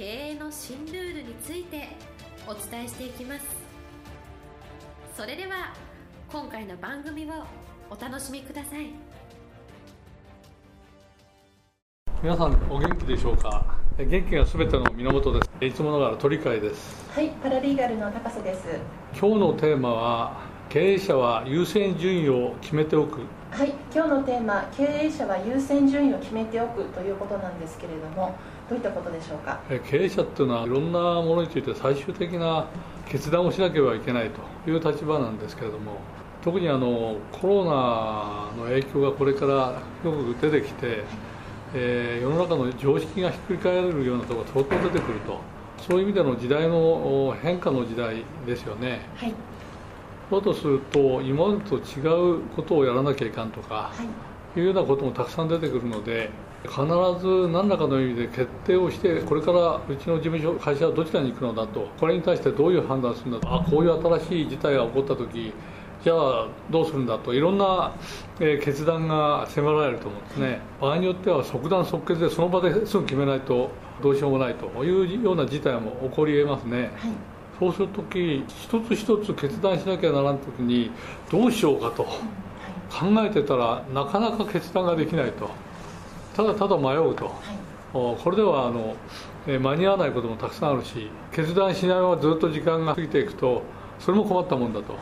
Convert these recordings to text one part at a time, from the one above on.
経営の新ルールについてお伝えしていきます。それでは今回の番組をお楽しみください。皆さんお元気でしょうか？元気がすべての源です。いつもながら鳥飼です。はいパラリーガルの高瀬です。今日のテーマは経営者は優先順位を決めておくはい今日のテーマ経営者は優先順位を決めておくということなんですけれどもどういったことでしょうか？経営者っていうのはいろんなものについて最終的な決断をしなければいけないという立場なんですけれども特にあのコロナの影響がこれからよく出てきて、えー、世の中の常識がひっくり返るようなところが相当出てくるとそういう意味での時代の変化の時代ですよね。はいだとすると今までと違うことをやらなきゃいかんとか、はい、いうようなこともたくさん出てくるので必ず何らかの意味で決定をしてこれからうちの事務所会社はどちらに行くのだとこれに対してどういう判断するんだとあこういう新しい事態が起こった時じゃあどうするんだといろんな、えー、決断が迫られると思うんですね。場合によっては即断即決でその場ですぐ決めないとどうしようもないというような事態も起こり得ますね、はいそうするとき一つ一つ決断しなきゃならんときにどうしようかと考えてたらなかなか決断ができないと。ただただ迷うと、はい、これではあの間に合わないこともたくさんあるし決断しないままずっと時間が過ぎていくとそれも困ったもんだと、は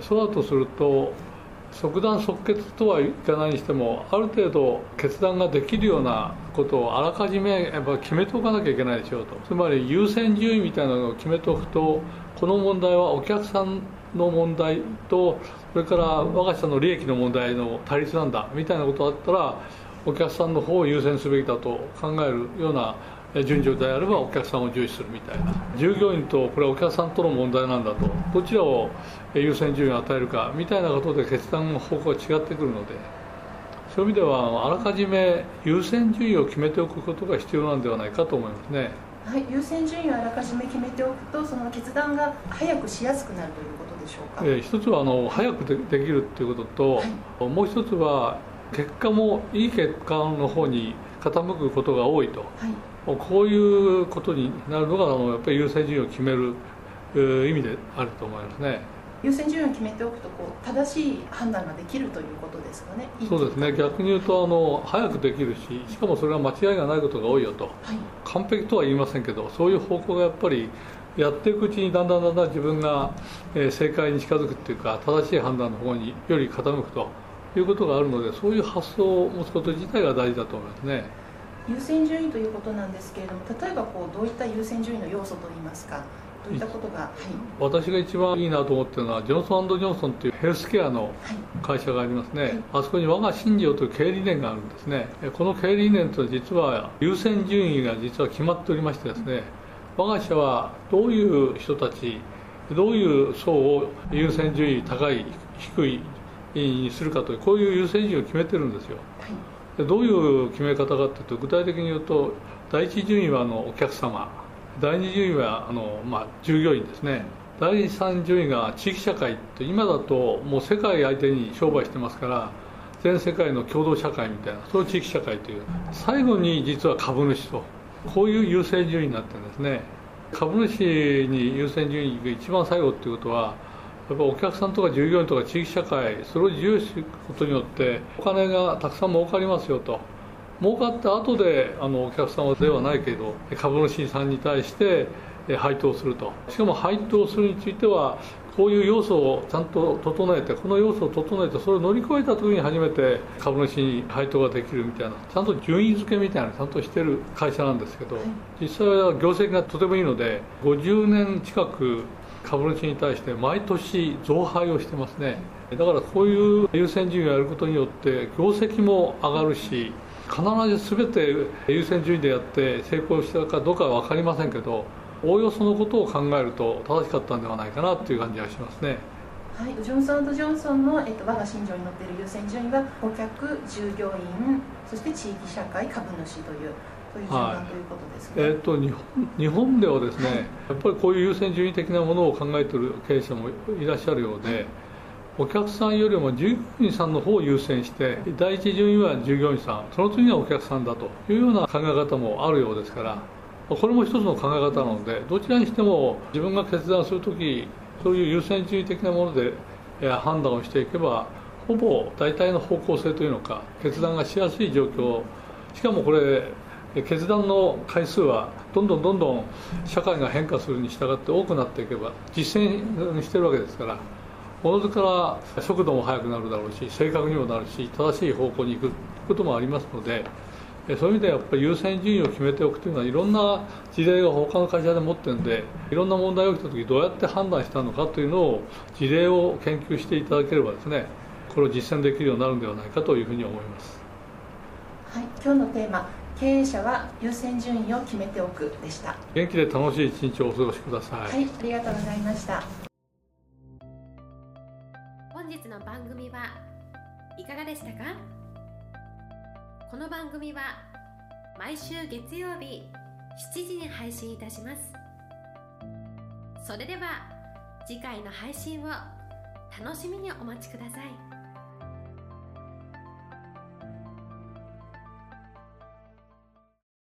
い、そうだとすると即断即決とはいかないにしてもある程度決断ができるようなことをあらかじめやっぱ決めておかなきゃいけないでしょうと。つまり優先順位みたいなのを決めておくとこの問題はお客さんの問題とそれから我が社の利益の問題の対立なんだみたいなことだったらお客さんの方を優先すべきだと考えるような順序であればお客さんを重視するみたいな。従業員とこれはお客さんとの問題なんだと。どちらを優先順位を与えるかみたいなことで決断の方向が違ってくるので。そういう意味ではあらかじめ優先順位を決めておくことが必要なんではないかと思いますね。はい、優先順位をあらかじめ決めておくとその決断が早くしやすくなるということでしょうか、えー、一つはあの早くでできるということと、はい、もう一つは結果もいい結果の方に傾くことが多いと、はいこういうことになるのがあのやっぱり優先順位を決める意味であると思いますね。優先順位を決めておくとこう正しい判断ができるということですかね。そうですね。逆に言うとあの早くできるし、しかもそれは間違いがないことが多いよと。はい、完璧とは言いませんけど、そういう方向がやっぱりやっていくうちにだんだんだんだん自分が正解に近づくっていうか正しい判断の方により傾くということがあるので、そういう発想を持つこと自体が大事だと思いますね。優先順位ということなんですけれども例えばこうどういった優先順位の要素といいますかどういったことが、はい、私が一番いいなと思ってるのはジョンソンジョンソンというヘルスケアの会社がありますね、はい、あそこに我が信条という経営理念があるんですね。この経営理念と実は優先順位が実は決まっておりましてですね我が社はどういう人たちどういう層を優先順位高い低いにするかというこういう優先順位を決めてるんですよ、はいどういう決め方かというと具体的に言うと第一順位はあのお客様。第二順位はあの、まあ、従業員ですね。第三順位が地域社会って今だともう世界相手に商売してますから全世界の共同社会みたいなそういう地域社会という。最後に実は株主とこういう優先順位になってるんですね。株主に優先順位が一番最後っていうことはやっぱお客さんとか従業員とか地域社会それを重視することによってお金がたくさん儲かりますよと。儲かった後であのお客様ではないけど株主さんに対して配当すると。しかも配当するについてはこういう要素をちゃんと整えてこの要素を整えてそれを乗り越えた時に初めて株主に配当ができるみたいなちゃんと順位付けみたいなちゃんとしてる会社なんですけど実際は業績がとてもいいので50年近く株主に対して毎年増配をしてますねだからこういう優先順位をやることによって業績も上がるし必ず全て優先順位でやって成功したかどうかは分かりませんけどおおよそのことを考えると正しかったんではないかなという感じがしますね。はい、ジョンソンジョンソンの、えっと、我が信条に載っている優先順位は顧客、従業員、そして地域社会、株主というという順番ということですね、はい、えーと、日本日本ではですね、はい、やっぱりこういう優先順位的なものを考えている経営者もいらっしゃるようで、お客さんよりも従業員さんの方を優先して第一順位は従業員さんその次はお客さんだというような考え方もあるようですからこれも一つの考え方なのでどちらにしても自分が決断するときそういう優先順位的なもので判断をしていけばほぼ大体の方向性というのか決断がしやすい状況。しかもこれ決断の回数はどんどんどんどん社会が変化するに従って多くなっていけば実践してるわけですからおのずから速度も速くなるだろうし正確にもなるし正しい方向に行くこともありますのでそういう意味ではやっぱり優先順位を決めておくというのはいろんな事例が他の会社で持ってるんでいろんな問題が起きた時どうやって判断したのかというのを事例を研究していただければですねこれを実践できるようになるんではないかというふうに思います。はい、今日のテーマ経営者は優先順位を決めておくでした。元気で楽しい一日をお過ごしください。はいありがとうございました。本日の番組はいかがでしたか？この番組は毎週月曜日7時に配信いたします。それでは次回の配信を楽しみにお待ちください。